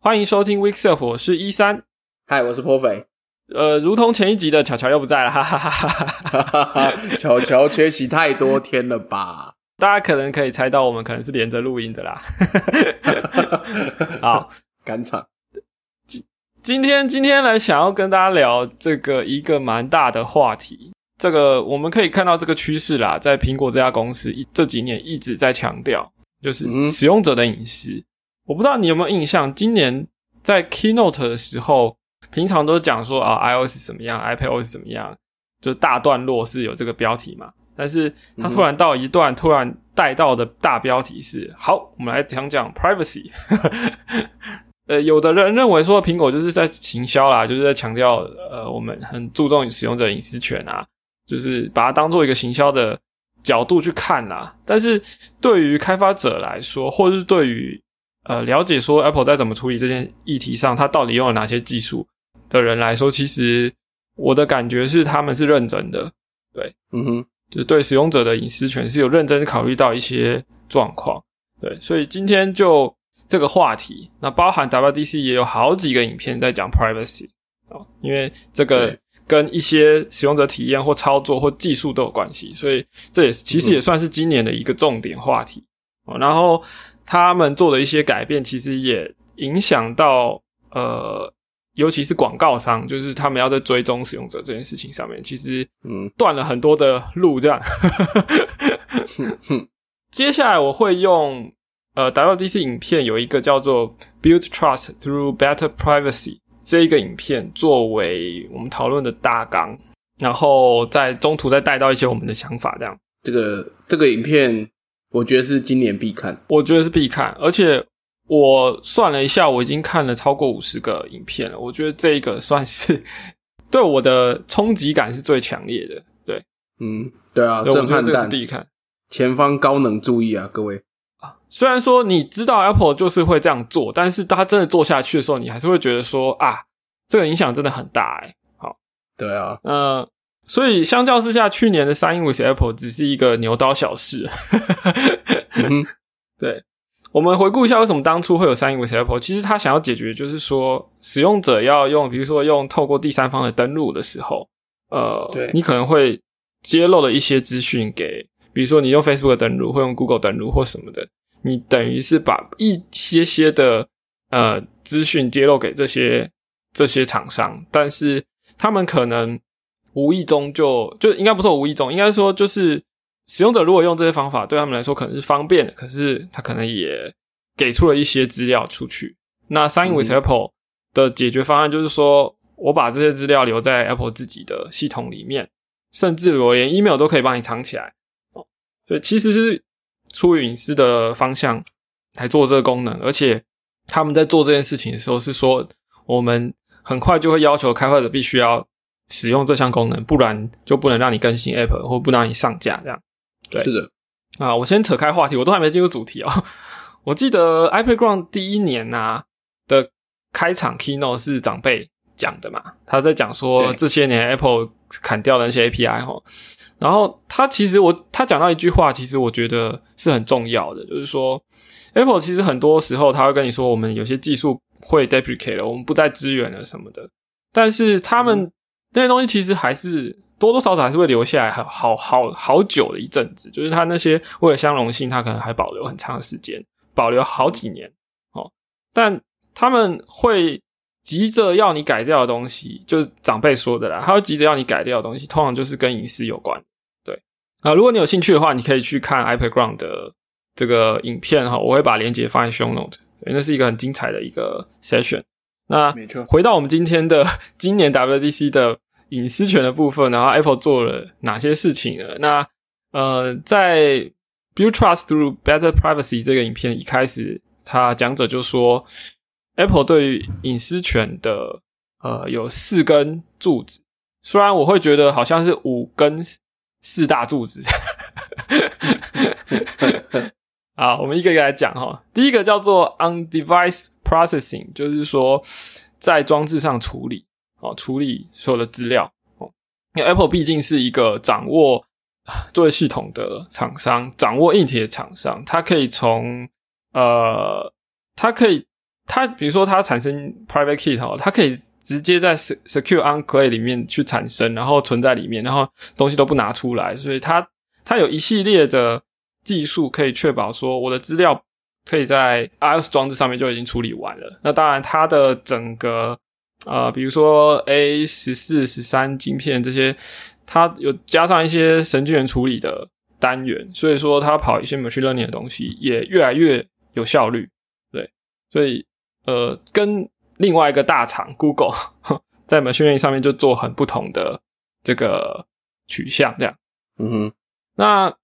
欢迎收听 Week Self，我是一三。嗨，我是颇肥。呃，如同前一集的巧巧又不在了，哈哈哈哈哈哈。巧巧缺席太多天了吧？大家可能可以猜到，我们可能是连着录音的啦。好，赶场。今今天今天来想要跟大家聊这个一个蛮大的话题。这个我们可以看到这个趋势啦，在苹果这家公司这几年一直在强调，就是使用者的隐私。我不知道你有没有印象，今年在 Keynote 的时候，平常都讲说啊，iOS 怎么样，iPadOS 怎么样，就大段落是有这个标题嘛。但是他突然到一段，突然带到的大标题是：好，我们来讲讲 Privacy。呃，有的人认为说苹果就是在行销啦，就是在强调呃，我们很注重使用者隐私权啊。就是把它当做一个行销的角度去看啦，但是对于开发者来说，或者是对于呃了解说 Apple 在怎么处理这件议题上，它到底用了哪些技术的人来说，其实我的感觉是他们是认真的，对，嗯哼，就是对使用者的隐私权是有认真考虑到一些状况，对，所以今天就这个话题，那包含 WDC 也有好几个影片在讲 privacy 啊，因为这个。跟一些使用者体验或操作或技术都有关系，所以这也其实也算是今年的一个重点话题。然后他们做的一些改变，其实也影响到呃，尤其是广告商，就是他们要在追踪使用者这件事情上面，其实嗯断了很多的路。这样，接下来我会用呃 WDC 影片有一个叫做 Build Trust Through Better Privacy。这一个影片作为我们讨论的大纲，然后在中途再带到一些我们的想法，这样。这个这个影片，我觉得是今年必看，我觉得是必看。而且我算了一下，我已经看了超过五十个影片了。我觉得这一个算是 对我的冲击感是最强烈的。对，嗯，对啊，震撼弹必看。前方高能注意啊，各位。虽然说你知道 Apple 就是会这样做，但是他真的做下去的时候，你还是会觉得说啊，这个影响真的很大哎。好，对啊，嗯，所以相较之下，去年的 Sign with Apple 只是一个牛刀小事。对，我们回顾一下为什么当初会有 Sign with Apple，其实他想要解决就是说，使用者要用，比如说用透过第三方的登录的时候，呃，对你可能会揭露了一些资讯给，比如说你用 Facebook 登录，或用 Google 登录或什么的。你等于是把一些些的呃资讯揭露给这些这些厂商，但是他们可能无意中就就应该不是无意中，应该说就是使用者如果用这些方法，对他们来说可能是方便的，可是他可能也给出了一些资料出去。那 Sign with Apple 的解决方案就是说我把这些资料留在 Apple 自己的系统里面，甚至我连 email 都可以帮你藏起来哦。所以其实是。出于隐私的方向来做这个功能，而且他们在做这件事情的时候是说，我们很快就会要求开发者必须要使用这项功能，不然就不能让你更新 App 或不让你上架。这样，对，是的。啊，我先扯开话题，我都还没进入主题哦。我记得 iPad Ground 第一年啊的开场 Keynote 是长辈讲的嘛，他在讲说这些年 Apple 砍掉的那些 API 哈。然后他其实我他讲到一句话，其实我觉得是很重要的，就是说，Apple 其实很多时候他会跟你说，我们有些技术会 deprecate 了，我们不再支援了什么的。但是他们那些东西其实还是多多少少还是会留下来，好好好好久的一阵子。就是他那些为了相容性，他可能还保留很长的时间，保留好几年。哦，但他们会。急着要你改掉的东西，就是长辈说的啦。他会急着要你改掉的东西，通常就是跟隐私有关。对啊，如果你有兴趣的话，你可以去看 iPad Ground 的这个影片哈，我会把链接放在 Show Note，那是一个很精彩的一个 session。那没错，回到我们今天的今年 WDC 的隐私权的部分，然后 Apple 做了哪些事情呢？那呃，在 Build Trust Through Better Privacy 这个影片一开始，他讲者就说。Apple 对于隐私权的呃有四根柱子，虽然我会觉得好像是五根四大柱子。好，我们一个一个来讲哈。第一个叫做 On-Device Processing，就是说在装置上处理哦，处理所有的资料哦。因为 Apple 毕竟是一个掌握作业系统的厂商，掌握硬体的厂商，它可以从呃，它可以。它比如说它产生 private key 哈，它可以直接在 secure enclave 里面去产生，然后存在里面，然后东西都不拿出来，所以它它有一系列的技术可以确保说我的资料可以在 iOS 装置上面就已经处理完了。那当然，它的整个呃，比如说 A 十四、十三晶片这些，它有加上一些神经元处理的单元，所以说它跑一些 machine learning 的东西也越来越有效率。对，所以呃，跟另外一个大厂 Google 在 machine learning 上面就做很不同的这个取向，这样。嗯哼，那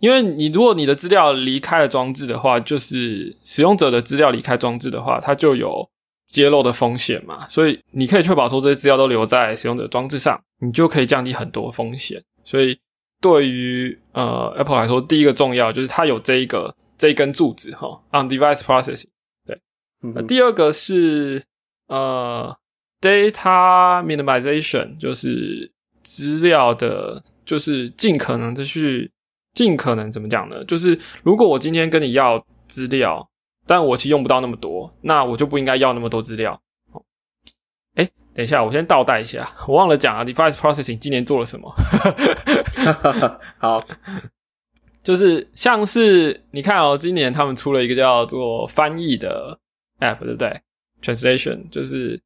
因为你如果你的资料离开了装置的话，就是使用者的资料离开装置的话，它就有。揭露的风险嘛，所以你可以确保说这些资料都留在使用者装置上，你就可以降低很多风险。所以对于呃 Apple 来说，第一个重要就是它有这一个这一根柱子哈，on-device processing。对，那第二个是呃 data minimization，就是资料的，就是尽可能的去尽可能怎么讲呢？就是如果我今天跟你要资料。但我其实用不到那么多，那我就不应该要那么多资料。哎，等一下，我先倒带一下，我忘了讲啊，device processing 今年做了什么？好，就是像是你看哦，今年他们出了一个叫做翻译的 app，对不对？translation 就是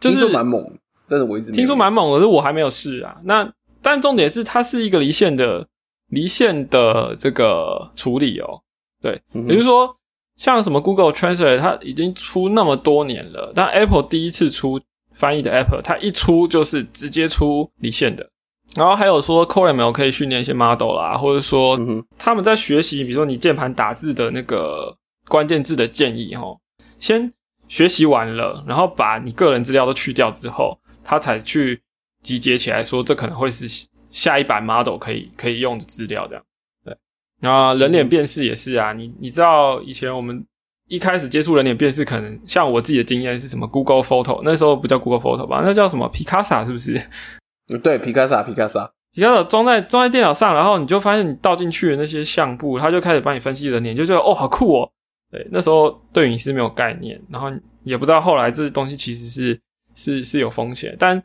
就是蛮猛，但是我一直听说蛮猛的，是我还没有试啊。那但重点是它是一个离线的离线的这个处理哦，对，也就是说。像什么 Google Translate，它已经出那么多年了，但 Apple 第一次出翻译的 Apple，它一出就是直接出离线的。然后还有说 Core ML 可以训练一些 model 啦，或者说他们在学习，比如说你键盘打字的那个关键字的建议，哈，先学习完了，然后把你个人资料都去掉之后，他才去集结起来，说这可能会是下一版 model 可以可以用的资料这样。啊，人脸辨识也是啊，你你知道以前我们一开始接触人脸辨识，可能像我自己的经验是什么？Google Photo 那时候不叫 Google Photo 吧？那叫什么？Picasa 是不是？对，Picasa，Picasa，Picasa 装在装在电脑上，然后你就发现你倒进去的那些相簿，它就开始帮你分析人脸，就觉得哦，好酷哦。对，那时候对隐私没有概念，然后也不知道后来这东西其实是是是有风险，但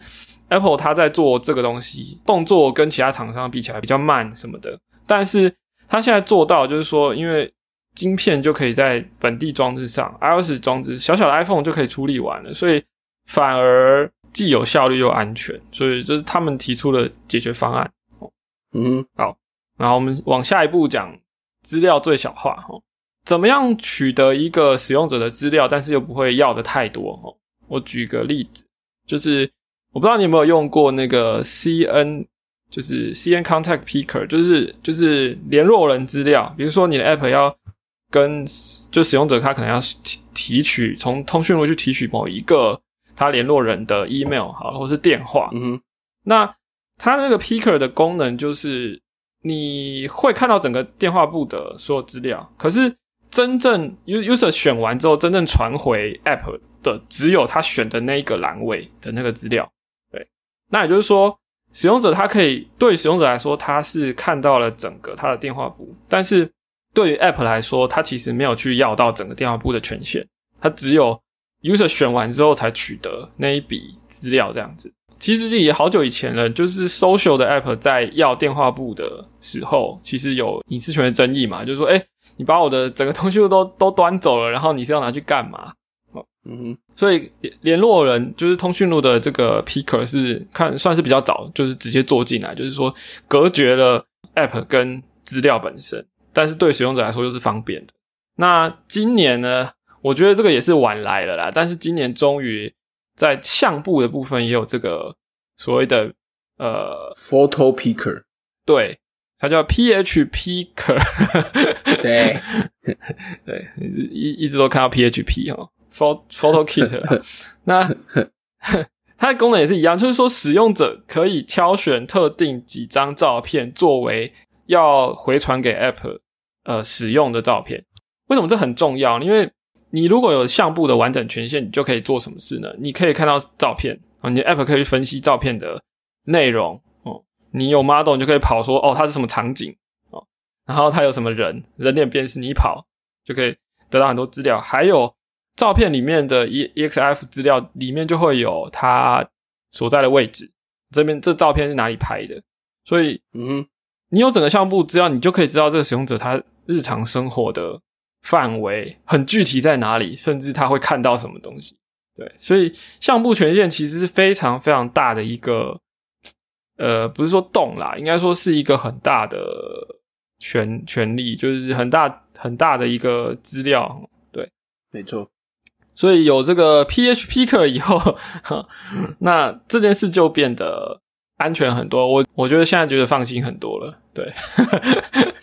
Apple 它在做这个东西，动作跟其他厂商比起来比较慢什么的，但是。它现在做到就是说，因为晶片就可以在本地装置上，iOS 装置小小的 iPhone 就可以处理完了，所以反而既有效率又安全，所以这是他们提出的解决方案。嗯，好，然后我们往下一步讲资料最小化哈，怎么样取得一个使用者的资料，但是又不会要的太多哈？我举个例子，就是我不知道你有没有用过那个 CN。就是 C N Contact Picker，就是就是联络人资料。比如说你的 App 要跟就使用者，他可能要提提取从通讯录去提取某一个他联络人的 email 好，或是电话。嗯，那它那个 Picker 的功能就是你会看到整个电话簿的所有资料，可是真正 user 选完之后，真正传回 App 的只有他选的那一个栏位的那个资料。对，那也就是说。使用者他可以对使用者来说，他是看到了整个他的电话簿，但是对于 App 来说，他其实没有去要到整个电话簿的权限，他只有 User 选完之后才取得那一笔资料这样子。其实也好久以前了，就是 Social 的 App 在要电话簿的时候，其实有隐私权的争议嘛，就是说，哎，你把我的整个通讯录都都端走了，然后你是要拿去干嘛？嗯，所以联联络人就是通讯录的这个 picker 是看算是比较早，就是直接做进来，就是说隔绝了 app 跟资料本身，但是对使用者来说又是方便的。那今年呢，我觉得这个也是晚来了啦，但是今年终于在相簿的部分也有这个所谓的呃 photo picker，对，它叫 phpicker，对 对，一一直都看到 php 哦。Photo Photo Kit，那 它的功能也是一样，就是说使用者可以挑选特定几张照片作为要回传给 App 呃使用的照片。为什么这很重要？因为你如果有相簿的完整权限，你就可以做什么事呢？你可以看到照片啊，你的 App 可以分析照片的内容哦。你有 model，你就可以跑说哦，它是什么场景哦，然后它有什么人人脸辨识，你跑就可以得到很多资料，还有。照片里面的 E EXIF 资料里面就会有它所在的位置，这边这照片是哪里拍的，所以嗯，你有整个相簿资料，你就可以知道这个使用者他日常生活的范围很具体在哪里，甚至他会看到什么东西。对，所以相簿权限其实是非常非常大的一个，呃，不是说洞啦，应该说是一个很大的权权利，就是很大很大的一个资料。对，没错，所以有这个 PHP 课以后，哈，那这件事就变得安全很多。我我觉得现在觉得放心很多了。对，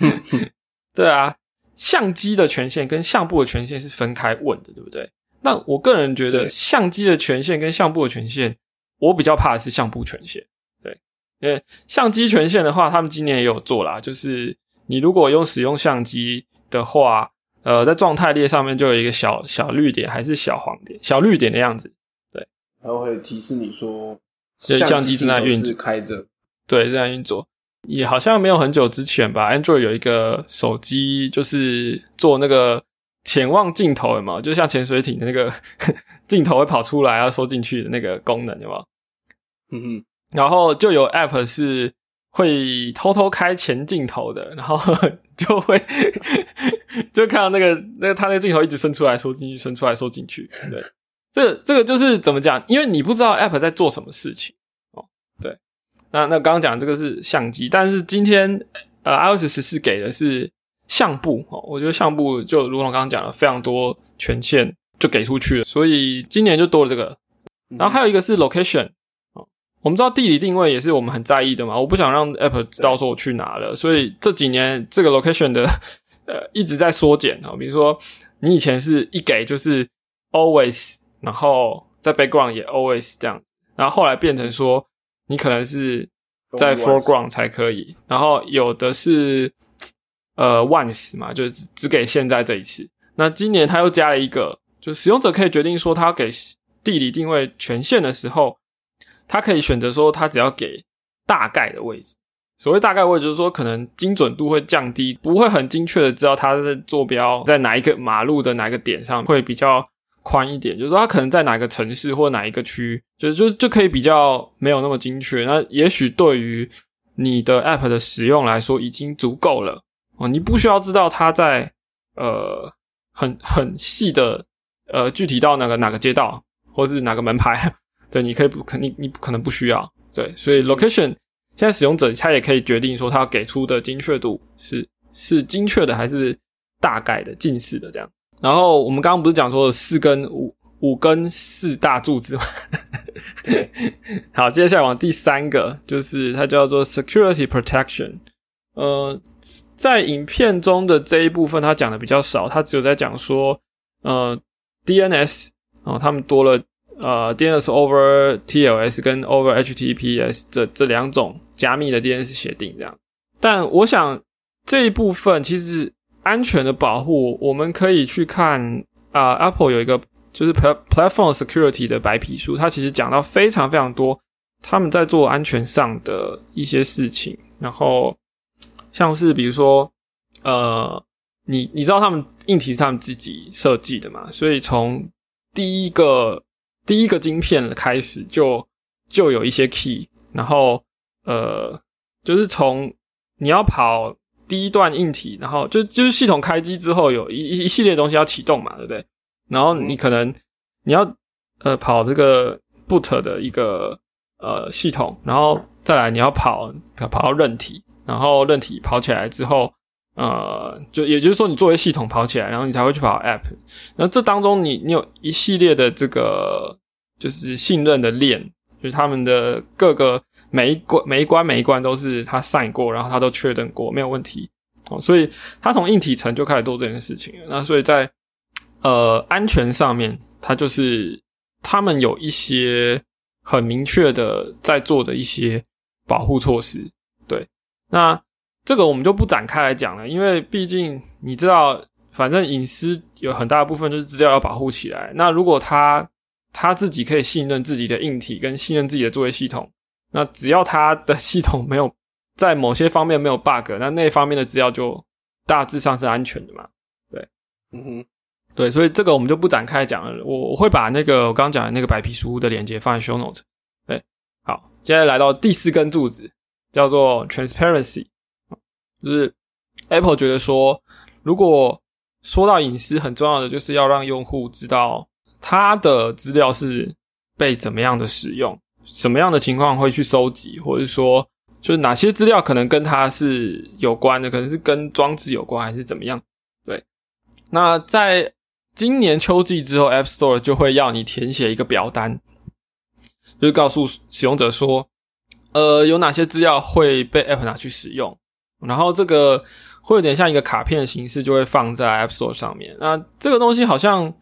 对啊，相机的权限跟相簿的权限是分开问的，对不对？那我个人觉得相机的权限跟相簿的权限，我比较怕的是相簿权限。对，因为相机权限的话，他们今年也有做啦，就是你如果用使用相机的话，呃，在状态列上面就有一个小小绿点，还是小黄点，小绿点的样子。对，然后会提示你说对相机正在运镜头是开着，对，正在运作。也好像没有很久之前吧，Android 有一个手机就是做那个潜望镜头，有没有？就像潜水艇的那个 镜头会跑出来要收进去的那个功能，有没有？嗯哼，然后就有 App 是会偷偷开前镜头的，然后 就会就看到那个那个他那个镜头一直伸出来收进去，伸出来收进去。对，这这个就是怎么讲？因为你不知道 App 在做什么事情哦。对，那那刚刚讲这个是相机，但是今天呃 iOS 十四给的是相簿哦，我觉得相簿就如同刚刚讲的，非常多权限就给出去了，所以今年就多了这个。然后还有一个是 location，我们知道地理定位也是我们很在意的嘛，我不想让 App 知道说我去哪了，所以这几年这个 location 的 呃一直在缩减啊，比如说你以前是一给就是 always，然后在 background 也 always 这样，然后后来变成说你可能是在 foreground 才可以，然后有的是呃 once 嘛，就是只只给现在这一次。那今年他又加了一个，就使用者可以决定说他要给地理定位权限的时候，他可以选择说他只要给大概的位置。所谓大概位置，就是说可能精准度会降低，不会很精确的知道它的坐标在哪一个马路的哪个点上，会比较宽一点。就是说它可能在哪个城市或哪一个区，就就就可以比较没有那么精确。那也许对于你的 App 的使用来说已经足够了哦，你不需要知道它在呃很很细的呃具体到哪个哪个街道或是哪个门牌，对，你可以不可你你可能不需要，对，所以 location 现在使用者他也可以决定说他要给出的精确度是是精确的还是大概的近似的这样。然后我们刚刚不是讲说四根五五根四大柱子吗？对，好，接下来往第三个，就是它叫做 security protection。呃，在影片中的这一部分，它讲的比较少，它只有在讲说，呃，DNS 哦，他们多了呃 DNS over TLS 跟 over HTTPS 这这两种加密的 DNS 协定这样。但我想这一部分其实安全的保护，我们可以去看啊、a p p l e 有一个就是 pla- platform security 的白皮书，它其实讲到非常非常多他们在做安全上的一些事情，然后像是比如说，呃，你你知道他们硬体是他们自己设计的嘛，所以从第一个第一个晶片开始就就有一些 key，然后呃，就是从你要跑第一段硬体，然后就就是系统开机之后有一一一系列东西要启动嘛，对不对？然后你可能你要呃跑这个 boot 的一个呃系统，然后再来你要跑跑到韧体，然后韧体跑起来之后，呃，就也就是说你作为系统跑起来，然后你才会去跑 app。那这当中你你有一系列的这个就是信任的链，就是他们的各个每一关每一关每一关都是他晒过，然后他都确认过没有问题哦，所以他从硬体层就开始做这件事情。那所以在呃安全上面，他就是他们有一些很明确的在做的一些保护措施。对，那这个我们就不展开来讲了，因为毕竟你知道，反正隐私有很大部分就是资料要保护起来。那如果他他自己可以信任自己的硬体跟信任自己的作业系统，那只要他的系统没有在某些方面没有 bug，那那方面的资料就大致上是安全的嘛。对嗯哼，对，所以这个我们就不展开讲了。我我会把那个我刚刚讲的那个白皮书的链接放在 show note。对，好，接下来来到第四根柱子，叫做 transparency，就是 Apple 觉得说，如果说到隐私，很重要的就是要让用户知道他的资料是被怎么样的使用，什么样的情况会去收集，或者说就是哪些资料可能跟他是有关的，可能是跟装置有关，还是怎么样？对，那在今年秋季之后，App Store 就会要你填写一个表单，就是告诉使用者说，呃，有哪些资料会被 App 拿去使用，然后这个会有点像一个卡片的形式，就会放在 App Store 上面。那这个东西好像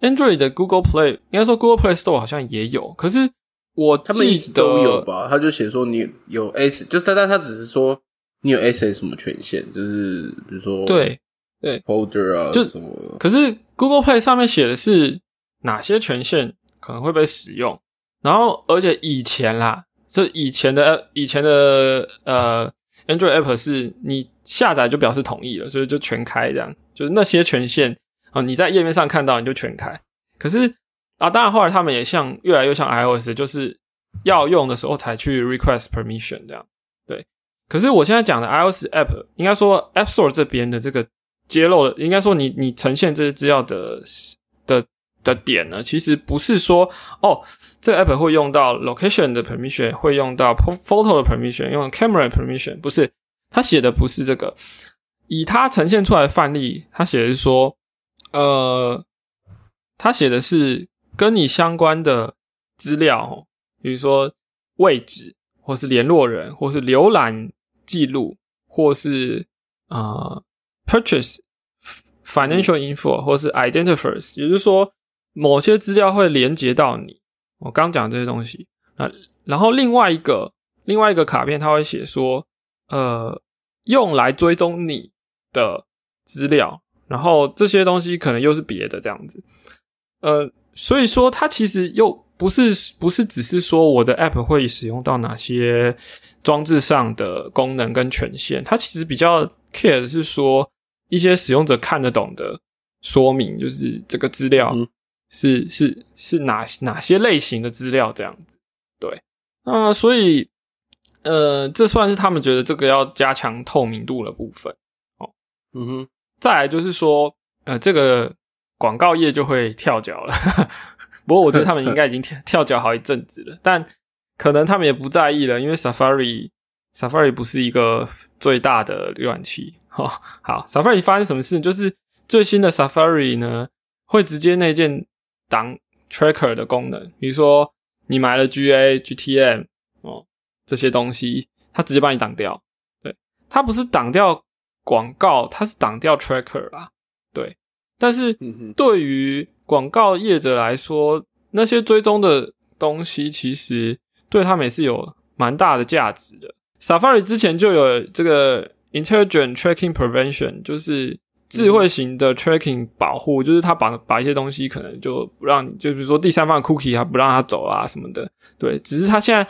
Android 的 Google Play，应该说 Google Play Store 好像也有，可是我他们一直都有吧？他就写说你有 S，就是但但他只是说你有 S 什么权限，就是比如说对。对，folder 啊，就什么？可是 Google Play 上面写的是哪些权限可能会被使用，然后而且以前啦，这以前的以前的呃 Android App 是你下载就表示同意了，所以就全开这样，就是那些权限啊，你在页面上看到你就全开。可是啊，当然后来他们也像越来越像 iOS，就是要用的时候才去 request permission 这样。对，可是我现在讲的 iOS App，应该说 App Store 这边的这个。揭露的应该说，你你呈现这些资料的的点呢，其实不是说哦，这个 app 会用到 location 的 permission，会用到 photo 的 permission，用 camera permission，不是，他写的不是这个。以他呈现出来的范例，他写的是说，呃，他写的是跟你相关的资料，比如说位置，或是联络人，或是浏览记录，或是啊。Purchase financial info 或是 identifiers，也就是说，某些资料会连接到你。我刚讲这些东西啊，然后另外一个另外一个卡片，它会写说，呃，用来追踪你的资料，然后这些东西可能又是别的这样子。呃，所以说它其实又不是不是只是说我的 app 会使用到哪些装置上的功能跟权限，它其实比较 care 的是说。一些使用者看得懂的说明，就是这个资料是是是哪哪些类型的资料这样子，对，那所以呃，这算是他们觉得这个要加强透明度的部分哦。嗯哼，再来就是说，呃，这个广告业就会跳脚了。不过我觉得他们应该已经跳跳脚好一阵子了，但可能他们也不在意了，因为 Safari Safari 不是一个最大的浏览器。哦，好，Safari 发生什么事？就是最新的 Safari 呢，会直接内建挡 Tracker 的功能。比如说，你买了 GA、GTM 哦这些东西，它直接帮你挡掉。对，它不是挡掉广告，它是挡掉 Tracker 啦。对，但是对于广告业者来说，那些追踪的东西其实对他们也是有蛮大的价值的。Safari 之前就有这个。Intelligent tracking prevention 就是智慧型的 tracking 保护，就是它把把一些东西可能就不让，就比如说第三方 cookie 它不让它走啊什么的。对，只是它现在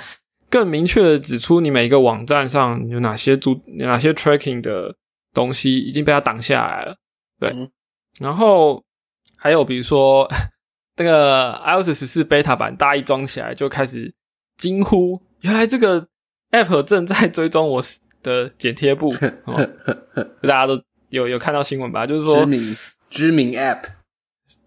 更明确的指出你每一个网站上有哪些主哪些 tracking 的东西已经被它挡下来了。对，然后还有比如说 那个 iOS 十四 beta 版，大家一装起来就开始惊呼，原来这个 app 正在追踪我。的剪贴布，大家都有有看到新闻吧？就是说知名知名 App，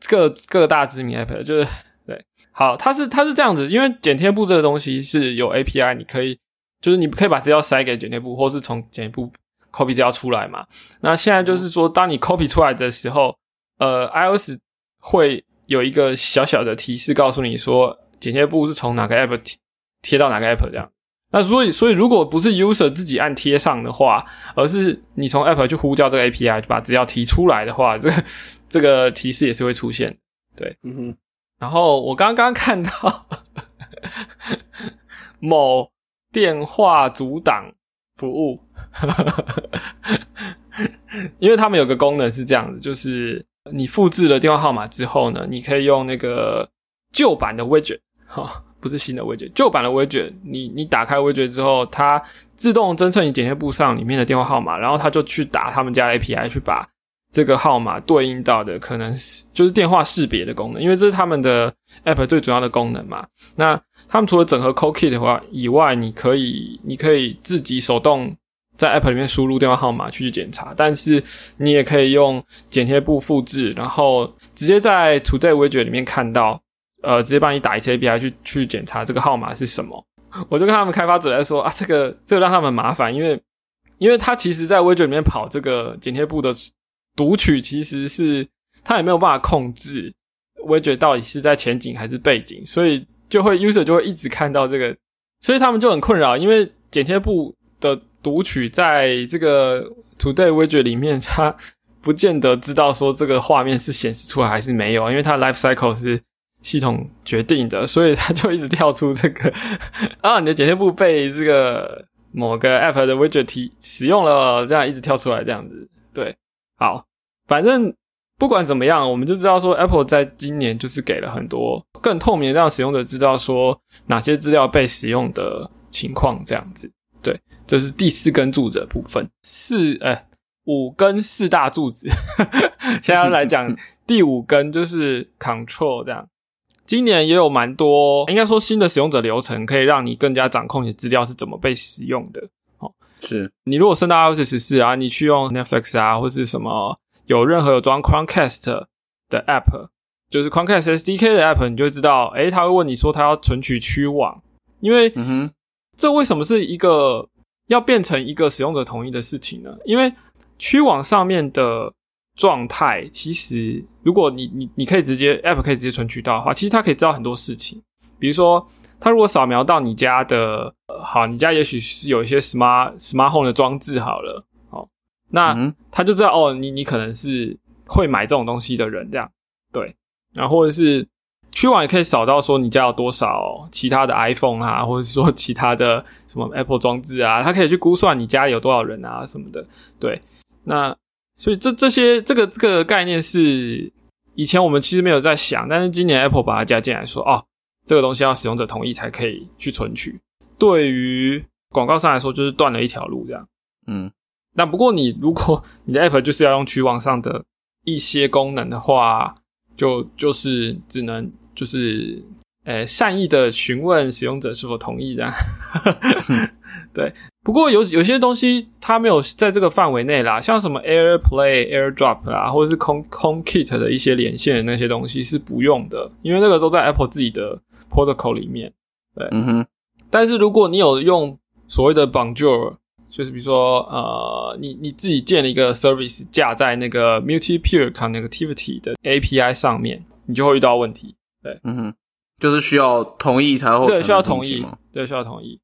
各各大知名 App，就是对，好，它是它是这样子，因为剪贴布这个东西是有 API，你可以就是你可以把资料塞给剪贴布，或是从剪贴布 copy 资料出来嘛。那现在就是说，当你 copy 出来的时候，呃，iOS 会有一个小小的提示，告诉你说剪贴布是从哪个 App 贴贴到哪个 App 这样。那所以，所以如果不是 user 自己按贴上的话，而是你从 app 去呼叫这个 API，把资料提出来的话，这个 这个提示也是会出现。对，嗯哼。然后我刚刚看到某电话阻挡服务，因为他们有个功能是这样子，就是你复制了电话号码之后呢，你可以用那个旧版的 widget 哈。不是新的 widget，旧版的 widget，你你打开 widget 之后，它自动侦测你剪贴簿上里面的电话号码，然后它就去打他们家 API 去把这个号码对应到的可能是就是电话识别的功能，因为这是他们的 app 最主要的功能嘛。那他们除了整合 Co Kit 的话以外，你可以你可以自己手动在 app 里面输入电话号码去检查，但是你也可以用剪贴簿复制，然后直接在 Today Widget 里面看到，呃，直接帮你打一些 API 去去检查这个号码是什么。我就跟他们开发者来说啊，这个这个让他们麻烦，因为因为他其实在 Vue 里面跑这个剪贴簿的。读取其实是他也没有办法控制 Vue 到底是在前景还是背景，所以就会 user 就会一直看到这个，所以他们就很困扰，因为剪贴簿的读取在这个 today Vue 里面，它不见得知道说这个画面是显示出来还是没有，因为它 life cycle 是系统决定的，所以它就一直跳出这个 啊，你的剪贴布被这个某个 Apple 的 widget 使用了，这样一直跳出来这样子，对，好。反正不管怎么样，我们就知道说，Apple 在今年就是给了很多更透明，让使用者知道说哪些资料被使用的情况，这样子。对，这是第四根柱子的部分，四哎五根四大柱子。现在来讲第五根就是 Control 这样。今年也有蛮多，应该说新的使用者流程，可以让你更加掌控你的资料是怎么被使用的。哦，是你如果升到 iOS 十四啊，你去用 Netflix 啊，或是什么。有任何有装 Chromecast 的 App，就是 Chromecast SDK 的 App，你就知道，诶，他会问你说他要存取区网，因为这为什么是一个要变成一个使用者同意的事情呢？因为区网上面的状态，其实如果你你你可以直接 App 可以直接存渠道的话，其实它可以知道很多事情，比如说，它如果扫描到你家的，好，你家也许是有一些 Smart Smart Home 的装置，好了。好那它就知道哦，你你可能是会买这种东西的人，这样对。然后或者是区网也可以扫到说你家有多少其他的 iPhone 啊，或者是说 其他的什么 Apple 装置啊，它可以去估算你家里有多少人啊什么的。对，那所以这这些这个这个概念是以前我们其实没有在想，但是今年 Apple 把它加进来，说哦，这个东西要使用者同意才可以去存取。对于广告商来说，就是断了一条路，这样，嗯。那不过，你如果 你的 app 就是要用取网上的一些功能的话，就就是只能就是呃善意的询问使用者是否同意这样。对，不过有有些东西它没有在这个范围内啦，像什么 AirPlay、AirDrop 啊，或者是空空 Kit 的一些连线的那些东西是不用的，因为那个都在 Apple 自己的 protocol 里面。对，嗯哼。但是如果你有用所谓的 Bonjour。就是比如说，呃，你你自己建了一个 service 架在那个 multi-peer connectivity 的 API 上面，你就会遇到问题。对，嗯哼，就是需要同意才会对，需要同意对，需要同意。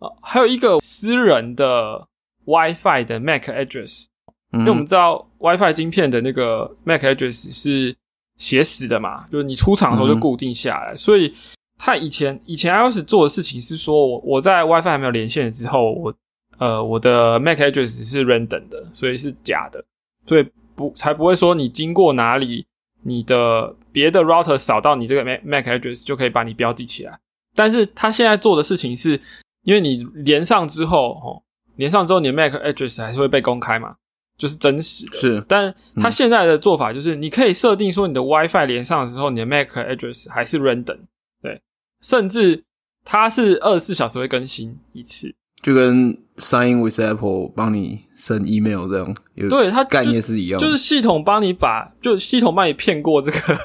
对啊，啊，还有一个私人的 WiFi 的 MAC address，因为我们知道 WiFi 晶片的那个 MAC address 是写死的嘛，就是你出厂的时候就固定下来，所以他以前以前 iOS 做的事情是说，我我在 WiFi 还没有连线之后，我呃，我的 MAC address 是 random 的，所以是假的，所以不才不会说你经过哪里，你的别的 router 扫到你这个 MAC MAC address 就可以把你标记起来。但是他现在做的事情是，因为你连上之后，哦，连上之后你的 MAC address 还是会被公开嘛，就是真实的。是，但他现在的做法就是，你可以设定说你的 WiFi 连上的时候，你的 MAC address 还是 random，对，甚至它是二十四小时会更新一次。就跟 Sign with Apple 帮你 send email 这样，对它概念是一样，就是系统帮你把，就系统帮你骗过这个，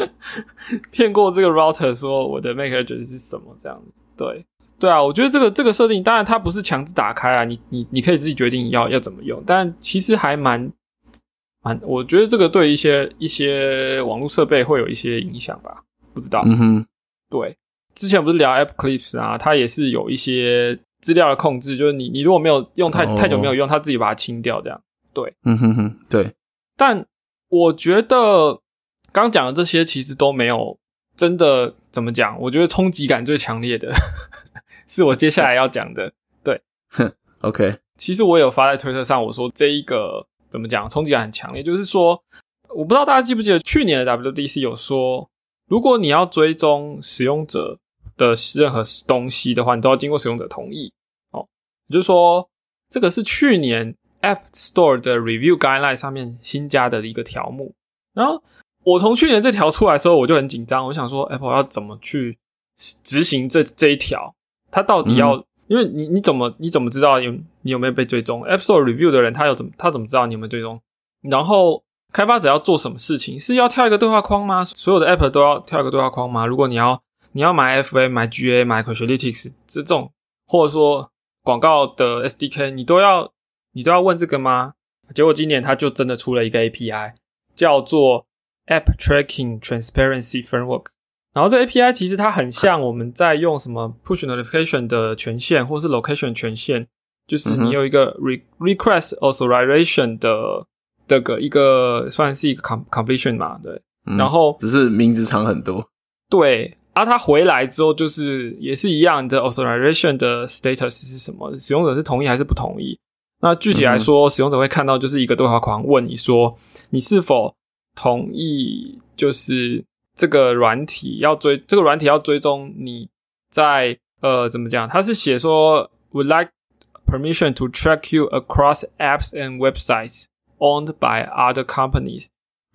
骗过这个 router 说我的 MAC address 是什么这样对，对啊，我觉得这个这个设定，当然它不是强制打开啊，你你你可以自己决定要要怎么用，但其实还蛮蛮，我觉得这个对一些一些网络设备会有一些影响吧，不知道，嗯哼，对。之前不是聊 App Clips 啊，它也是有一些资料的控制，就是你你如果没有用太太久没有用，它自己把它清掉，这样对，嗯哼哼，对。但我觉得刚讲的这些其实都没有真的怎么讲，我觉得冲击感最强烈的是我接下来要讲的，对，哼，OK。其实我有发在推特上，我说这一个怎么讲，冲击感很强烈，就是说，我不知道大家记不记得去年的 WDC 有说，如果你要追踪使用者。的任何东西的话，你都要经过使用者同意。哦，也就是说，这个是去年 App Store 的 Review Guideline 上面新加的一个条目。然后我从去年这条出来的时候，我就很紧张，我想说 Apple 要怎么去执行这这一条？它到底要？因为你你怎么你怎么知道有你有没有被追踪？App Store Review 的人他有怎么他怎么知道你有没有追踪？然后开发者要做什么事情？是要跳一个对话框吗？所有的 App 都要跳一个对话框吗？如果你要你要买 FA 买 GA 买 Analytics 这种，或者说广告的 SDK，你都要你都要问这个吗？结果今年他就真的出了一个 API，叫做 App Tracking Transparency Framework。然后这 API 其实它很像我们在用什么 Push Notification 的权限，或是 Location 权限，就是你有一个 Re Request Authorization 的这个一个算是一个 Com Completion 嘛，对。然后只是名字长很多，对。啊，它回来之后就是也是一样的 Authorization 的 Status 是什么？使用者是同意还是不同意？那具体来说，使用者会看到就是一个对话框，问你说你是否同意，就是这个软体要追这个软体要追踪你在呃怎么讲？它是写说 would like permission to track you across apps and websites owned by other companies，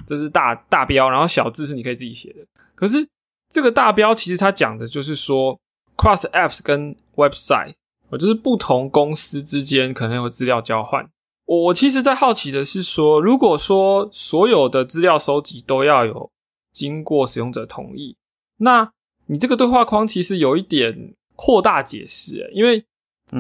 这是大大标，然后小字是你可以自己写的。可是这个大标其实它讲的就是说 cross apps 跟 website。我就是不同公司之间可能有资料交换。我我其实，在好奇的是说，如果说所有的资料收集都要有经过使用者同意，那你这个对话框其实有一点扩大解释。因为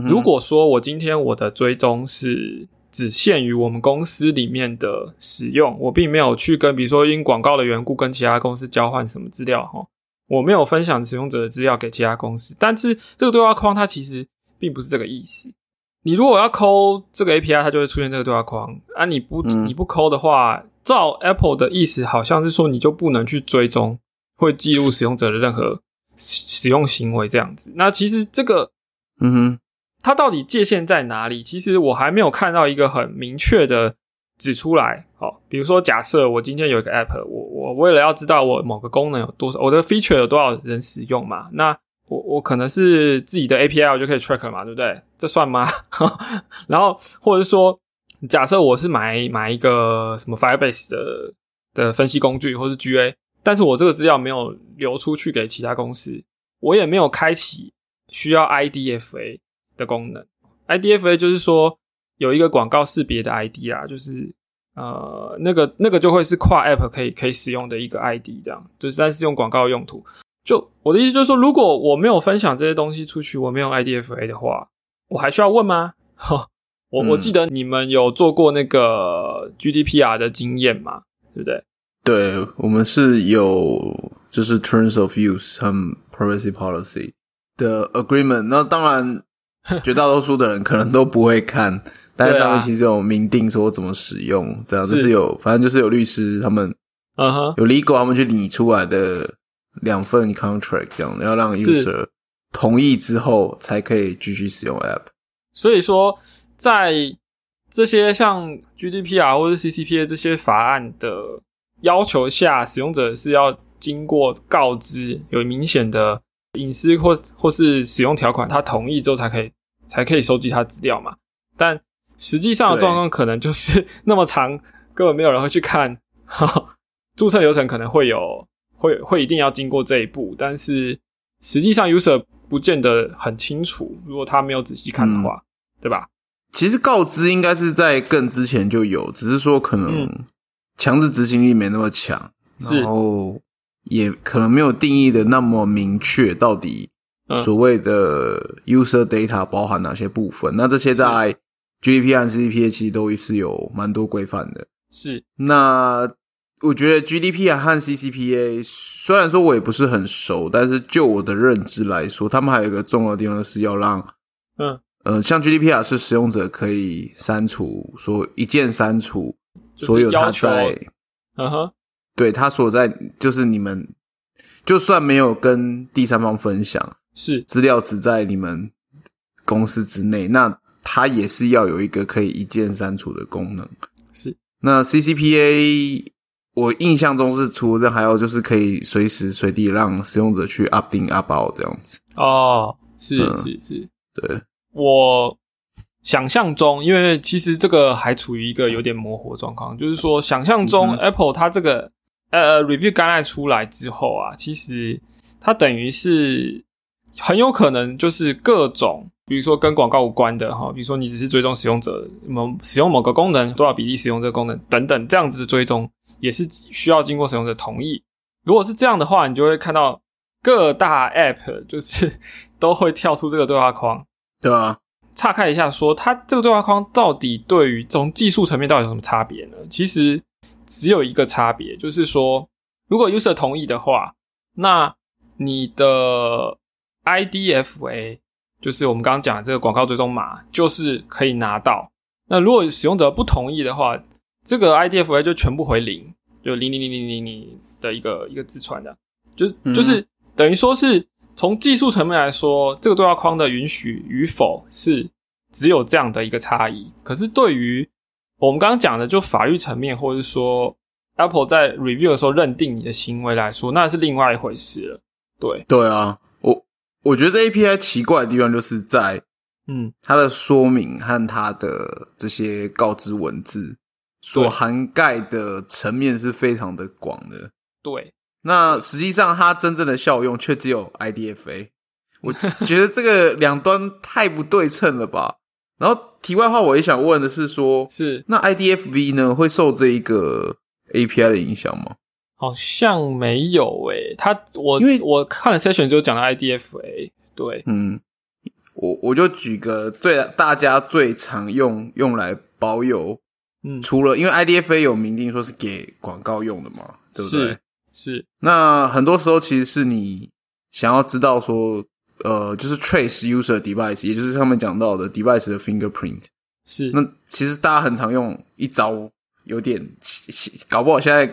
如果说我今天我的追踪是只限于我们公司里面的使用，我并没有去跟比如说因广告的缘故跟其他公司交换什么资料哈，我没有分享使用者的资料给其他公司，但是这个对话框它其实。并不是这个意思。你如果要抠这个 API，它就会出现这个对话框啊。你不你不抠的话，照 Apple 的意思，好像是说你就不能去追踪，会记录使用者的任何使用行为这样子。那其实这个，嗯哼，它到底界限在哪里？其实我还没有看到一个很明确的指出来。好，比如说假设我今天有一个 App，我我为了要知道我某个功能有多少，我的 feature 有多少人使用嘛？那我我可能是自己的 API 我就可以 track 嘛，对不对？这算吗？然后或者是说，假设我是买买一个什么 Firebase 的的分析工具，或是 GA，但是我这个资料没有流出去给其他公司，我也没有开启需要 IDFA 的功能。IDFA 就是说有一个广告识别的 ID 啦，就是呃那个那个就会是跨 App 可以可以使用的一个 ID，这样就是但是用广告用途。就我的意思就是说，如果我没有分享这些东西出去，我没有 IDFA 的话，我还需要问吗？哈，我我记得你们有做过那个 GDPR 的经验嘛，对不对？对，我们是有就是 Terms of Use 和 Privacy Policy 的 Agreement。那当然，绝大多数的人可能都不会看，但是上面其实有明定说怎么使用，这样就是有，反正就是有律师他们，嗯哼，有 legal 他们去理出来的。两份 contract 这样，要让 user 同意之后才可以继续使用 app。所以说，在这些像 GDPR 或者 CCPA 这些法案的要求下，使用者是要经过告知，有明显的隐私或或是使用条款，他同意之后才可以才可以收集他资料嘛。但实际上的状况可能就是那么长，根本没有人会去看。注册流程可能会有。会会一定要经过这一步，但是实际上 user 不见得很清楚。如果他没有仔细看的话，对吧？其实告知应该是在更之前就有，只是说可能强制执行力没那么强，然后也可能没有定义的那么明确，到底所谓的 user data 包含哪些部分？那这些在 GDP 和、CDPA 其实都是有蛮多规范的。是那。我觉得 GDP 啊和 CCPA 虽然说我也不是很熟，但是就我的认知来说，他们还有一个重要的地方是要让，嗯呃，像 GDPR 是使用者可以删除，说一键删除所有他在，嗯哼，对他所在就是你们就算没有跟第三方分享，是资料只在你们公司之内，那它也是要有一个可以一键删除的功能。是那 CCPA。我印象中是除了还有就是可以随时随地让使用者去 update、update 这样子。哦，是是是，对。我想象中，因为其实这个还处于一个有点模糊的状况，就是说，想象中 Apple 它这个呃 review guideline 出来之后啊，其实它等于是很有可能就是各种，比如说跟广告无关的哈，比如说你只是追踪使用者某使用某个功能多少比例使用这个功能等等这样子的追踪，也是需要经过使用者同意。如果是这样的话，你就会看到各大 App 就是 都会跳出这个对话框，对啊。岔开一下，说它这个对话框到底对于从技术层面到底有什么差别呢？其实只有一个差别，就是说，如果 user 同意的话，那你的 IDFA 就是我们刚刚讲的这个广告追踪码，就是可以拿到。那如果使用者不同意的话，这个 IDFA 就全部回零，就零零零零零零的一个一个字串的，就就是等于说是。从技术层面来说，这个对话框的允许与否是只有这样的一个差异。可是对于我们刚刚讲的，就法律层面，或者是说 Apple 在 review 的时候认定你的行为来说，那是另外一回事了。对，对啊，我我觉得 API 奇怪的地方就是在，嗯，它的说明和它的这些告知文字所涵盖的层面是非常的广的。对。那实际上，它真正的效用却只有 IDFA。我觉得这个两端太不对称了吧。然后题外话，我也想问的是，说，是那 IDFV 呢，会受这一个 API 的影响吗？好像没有诶。他我因为我看了 session 就讲了 IDFA。对，嗯，我我就举个最大家最常用用来保有，嗯，除了因为 IDFA 有明定说是给广告用的嘛，对不对？是，那很多时候其实是你想要知道说，呃，就是 trace user device，也就是上面讲到的 device 的 fingerprint。是，那其实大家很常用一招，有点搞不好现在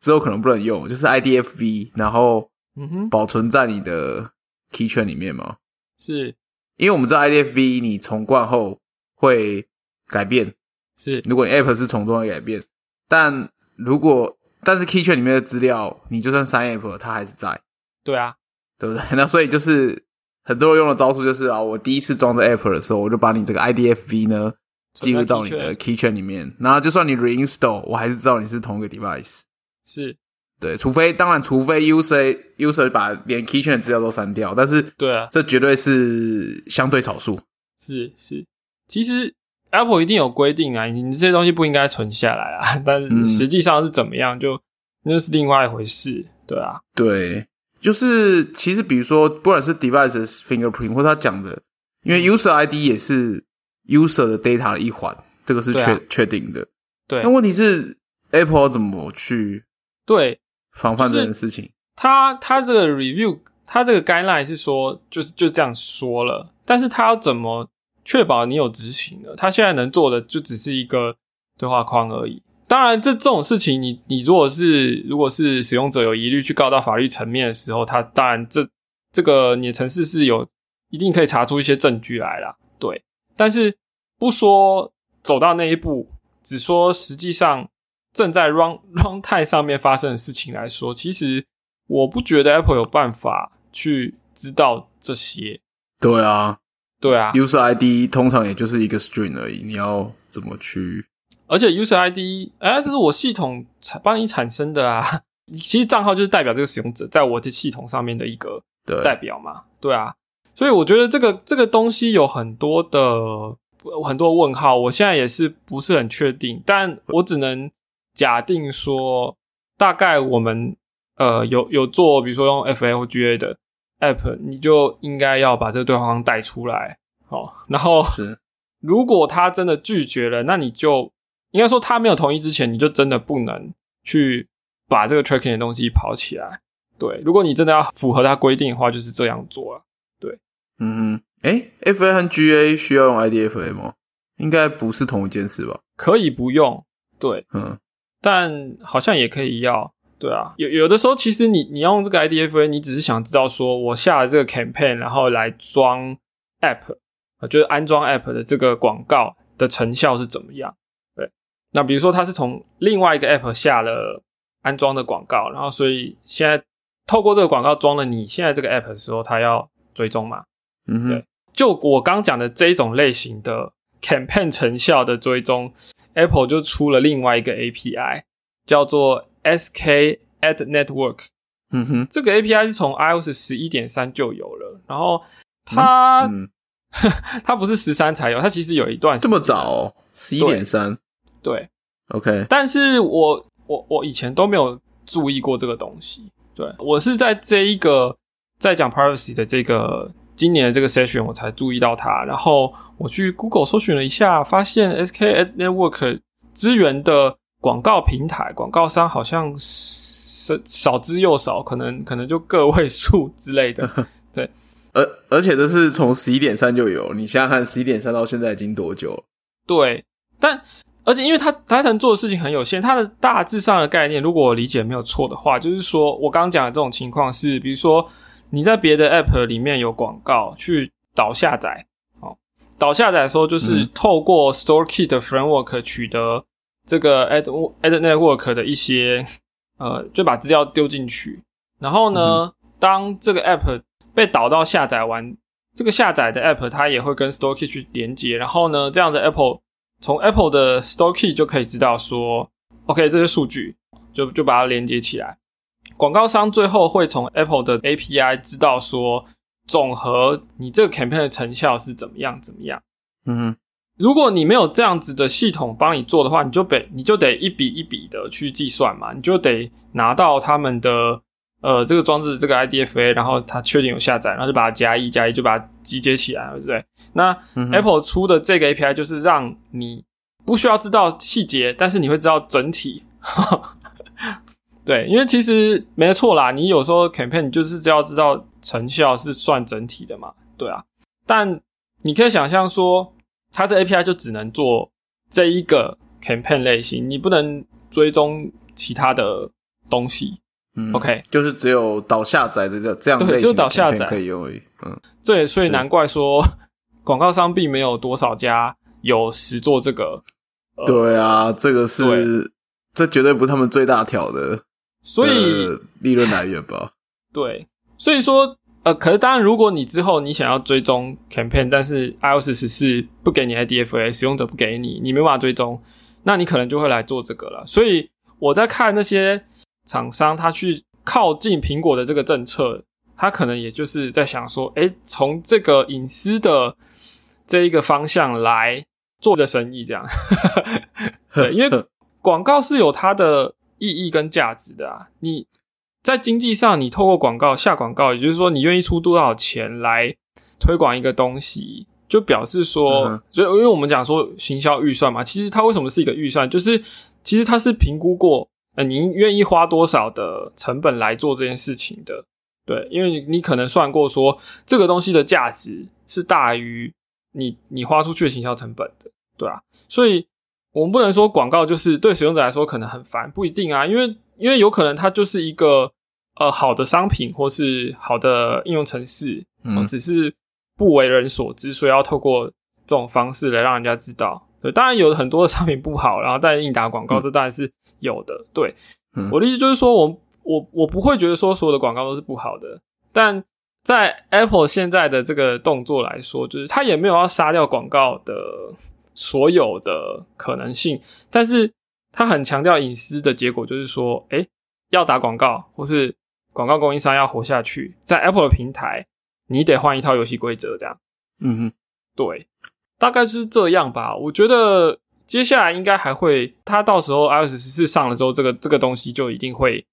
之后可能不能用，就是 IDFV，然后嗯哼，保存在你的 key 圈里面嘛。是，因为我们知道 IDFV 你重灌后会改变，是，如果你 app 是重装会改变，但如果但是 Keychain 里面的资料，你就算删 App，它还是在。对啊，对不对？那所以就是很多人用的招数就是啊，我第一次装这 App 的时候，我就把你这个 IDFV 呢记录到你的 Keychain 里面，然后就算你 reinstall，我还是知道你是同一个 device。是，对，除非当然，除非 user user 把连 keychain 的资料都删掉，但是对啊，这绝对是相对少数。是是，其实。Apple 一定有规定啊，你这些东西不应该存下来啊。但是实际上是怎么样，就那是另外一回事，对啊。对，就是其实比如说，不管是 device fingerprint 或他讲的，因为 user ID 也是 user 的 data 的一环，这个是确确定的。对，那问题是 Apple 怎么去对防范这件事情？他他这个 review，他这个 guideline 是说，就是就这样说了，但是他要怎么？确保你有执行的，他现在能做的就只是一个对话框而已。当然，这这种事情，你你如果是如果是使用者有疑虑去告到法律层面的时候，他当然这这个你的城市是有一定可以查出一些证据来啦。对，但是不说走到那一步，只说实际上正在 run run time 上面发生的事情来说，其实我不觉得 Apple 有办法去知道这些。对啊。对啊，user ID 通常也就是一个 string 而已，你要怎么去？而且 user ID，哎，这是我系统产帮你产生的啊。其实账号就是代表这个使用者在我的系统上面的一个代表嘛。对啊，所以我觉得这个这个东西有很多的很多问号，我现在也是不是很确定，但我只能假定说，大概我们呃有有做，比如说用 FA 或 GA 的。App 你就应该要把这个对话框带出来，好，然后是 如果他真的拒绝了，那你就应该说他没有同意之前，你就真的不能去把这个 tracking 的东西跑起来。对，如果你真的要符合他规定的话，就是这样做了。对，嗯哼，哎，FA 和 GA 需要用 IDFA 吗？应该不是同一件事吧？可以不用，对，嗯，但好像也可以要。对啊，有有的时候其实你你要用这个 IDFA，你只是想知道说我下了这个 campaign，然后来装 app，就是安装 app 的这个广告的成效是怎么样？对，那比如说他是从另外一个 app 下了安装的广告，然后所以现在透过这个广告装了你现在这个 app 的时候，他要追踪嘛？嗯，对，就我刚讲的这一种类型的 campaign 成效的追踪，Apple 就出了另外一个 API，叫做 SK Ad Network。嗯哼，这个 API 是从 iOS 十一点三就有了，然后它 它不是十三才有，它其实有一段这么早，十一点三，对，OK。但是我我我以前都没有注意过这个东西，对。我是在这一个在讲 privacy 的这个今年的这个 session 我才注意到它，然后我去 Google 搜寻了一下，发现 SK Ad Network 支援的广告平台广告商好像是少之又少，可能可能就个位数之类的，对。而而且这是从十一点三就有，你想想看，十一点三到现在已经多久了？对，但而且因为他他能做的事情很有限，他的大致上的概念，如果我理解没有错的话，就是说我刚刚讲的这种情况是，比如说你在别的 App 里面有广告去导下载，哦，导下载的时候就是透过 StoreKey 的 Framework 取得这个 Ad Ad Network 的一些呃，就把资料丢进去，然后呢，当这个 App 被导到下载完这个下载的 App，它也会跟 Store Key 去连接，然后呢，这样子 Apple 从 Apple 的 Store Key 就可以知道说，OK，这些数据就就把它连接起来。广告商最后会从 Apple 的 API 知道说，总和你这个 campaign 的成效是怎么样怎么样。嗯，如果你没有这样子的系统帮你做的话，你就得你就得一笔一笔的去计算嘛，你就得拿到他们的。呃，这个装置这个 IDFA，然后它确定有下载，然后就把它加一加一，就把它集结起来，对不对？那 Apple 出的这个 API 就是让你不需要知道细节，但是你会知道整体。对，因为其实没错啦，你有时候 campaign 就是只要知道成效是算整体的嘛，对啊。但你可以想象说，它这 API 就只能做这一个 campaign 类型，你不能追踪其他的东西。嗯 OK，就是只有导下载的这这样类型的可以用而已。嗯，这也所以难怪说 广告商并没有多少家有实做这个。对啊，这个是这绝对不是他们最大条的，所以利润来源吧。对，所以说呃，可是当然，如果你之后你想要追踪 campaign，但是 iOS 十四不给你 IDFA，使用者不给你，你没办法追踪，那你可能就会来做这个了。所以我在看那些。厂商他去靠近苹果的这个政策，他可能也就是在想说，哎，从这个隐私的这一个方向来做的生意，这样。对，因为广告是有它的意义跟价值的啊。你在经济上，你透过广告下广告，也就是说，你愿意出多少钱来推广一个东西，就表示说，所以因为我们讲说行销预算嘛，其实它为什么是一个预算，就是其实它是评估过。呃，您愿意花多少的成本来做这件事情的？对，因为你可能算过说这个东西的价值是大于你你花出去的行销成本的，对啊。所以我们不能说广告就是对使用者来说可能很烦，不一定啊，因为因为有可能它就是一个呃好的商品或是好的应用程式，嗯，只是不为人所知，所以要透过这种方式来让人家知道。对，当然有很多的商品不好，然后但硬打广告，这当然是。有的，对，我的意思就是说，我我我不会觉得说所有的广告都是不好的，但在 Apple 现在的这个动作来说，就是它也没有要杀掉广告的所有的可能性，但是它很强调隐私的结果，就是说，哎，要打广告或是广告供应商要活下去，在 Apple 的平台，你得换一套游戏规则，这样，嗯哼，对，大概是这样吧，我觉得。接下来应该还会，它到时候 iOS 十四上了之后，这个这个东西就一定会，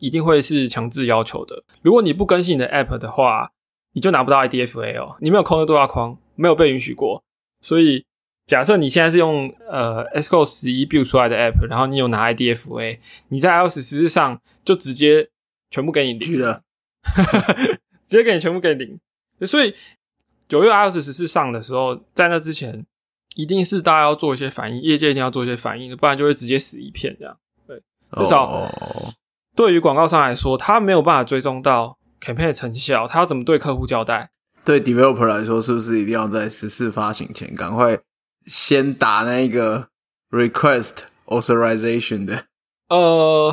一定会是强制要求的。如果你不更新你的 App 的话，你就拿不到 IDFA 哦，你没有空的对话框，没有被允许过。所以假设你现在是用呃 Xcode 十一 build 出来的 App，然后你有拿 IDFA，你在 iOS 十四上就直接全部给你零了，直接给你全部给零。所以九月 iOS 十四上的时候，在那之前。一定是大家要做一些反应，业界一定要做一些反应，不然就会直接死一片这样。对，至少对于广告商来说，他没有办法追踪到 campaign 的成效，他要怎么对客户交代？对 developer 来说，是不是一定要在十四发行前赶快先打那个 request authorization 的？呃，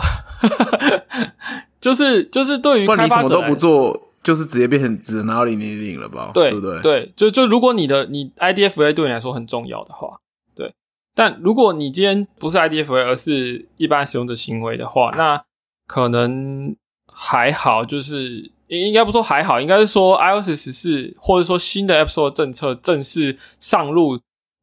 就是就是对于不然你什么都不做。就是直接变成只能拿到零零零了吧？对不对？对，就就如果你的你 IDFA 对你来说很重要的话，对。但如果你今天不是 IDFA，而是一般使用者行为的话，那可能还好，就是应该不说还好，应该是说 iOS 十四或者说新的 App Store 政策正式上路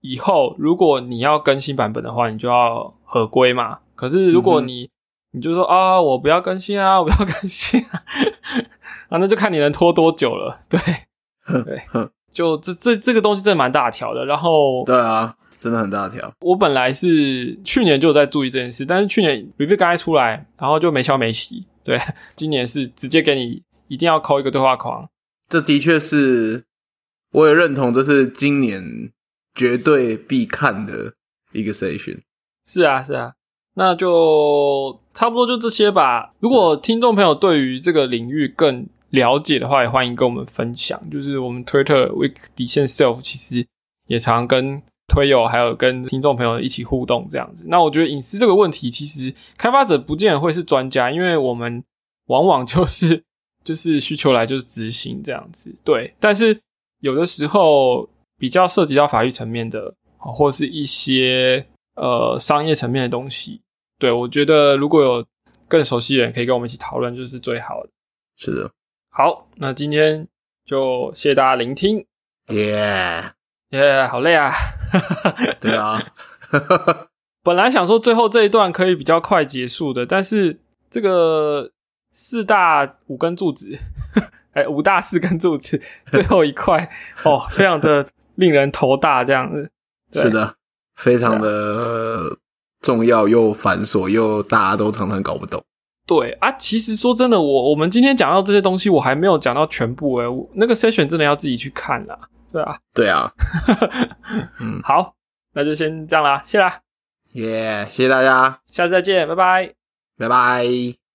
以后，如果你要更新版本的话，你就要合规嘛。可是如果你你就说啊，我不要更新啊，我不要更新啊，啊，那就看你能拖多久了。对，对，就这这这个东西真的蛮大条的。然后，对啊，真的很大条。我本来是去年就有在注意这件事，但是去年 review 刚才出来，然后就没消没息。对，今年是直接给你一定要扣一个对话框。这的确是，我也认同，这是今年绝对必看的一个 session。是啊，是啊。那就差不多就这些吧。如果听众朋友对于这个领域更了解的话，也欢迎跟我们分享。就是我们 Twitter Week 底线 Self 其实也常跟推友还有跟听众朋友一起互动这样子。那我觉得隐私这个问题，其实开发者不见得会是专家，因为我们往往就是就是需求来就是执行这样子。对，但是有的时候比较涉及到法律层面的，或是一些呃商业层面的东西。对，我觉得如果有更熟悉的人可以跟我们一起讨论，就是最好的。是的，好，那今天就谢谢大家聆听。耶耶，好累啊！对啊，本来想说最后这一段可以比较快结束的，但是这个四大五根柱子，哎，五大四根柱子最后一块哦，非常的令人头大，这样子。是的，非常的。重要又繁琐又大家都常常搞不懂。对啊，其实说真的，我我们今天讲到这些东西，我还没有讲到全部诶。那个筛选真的要自己去看啦，对啊，对啊。嗯，好，那就先这样啦，谢啦。耶，谢谢大家，下次再见，拜拜，拜拜。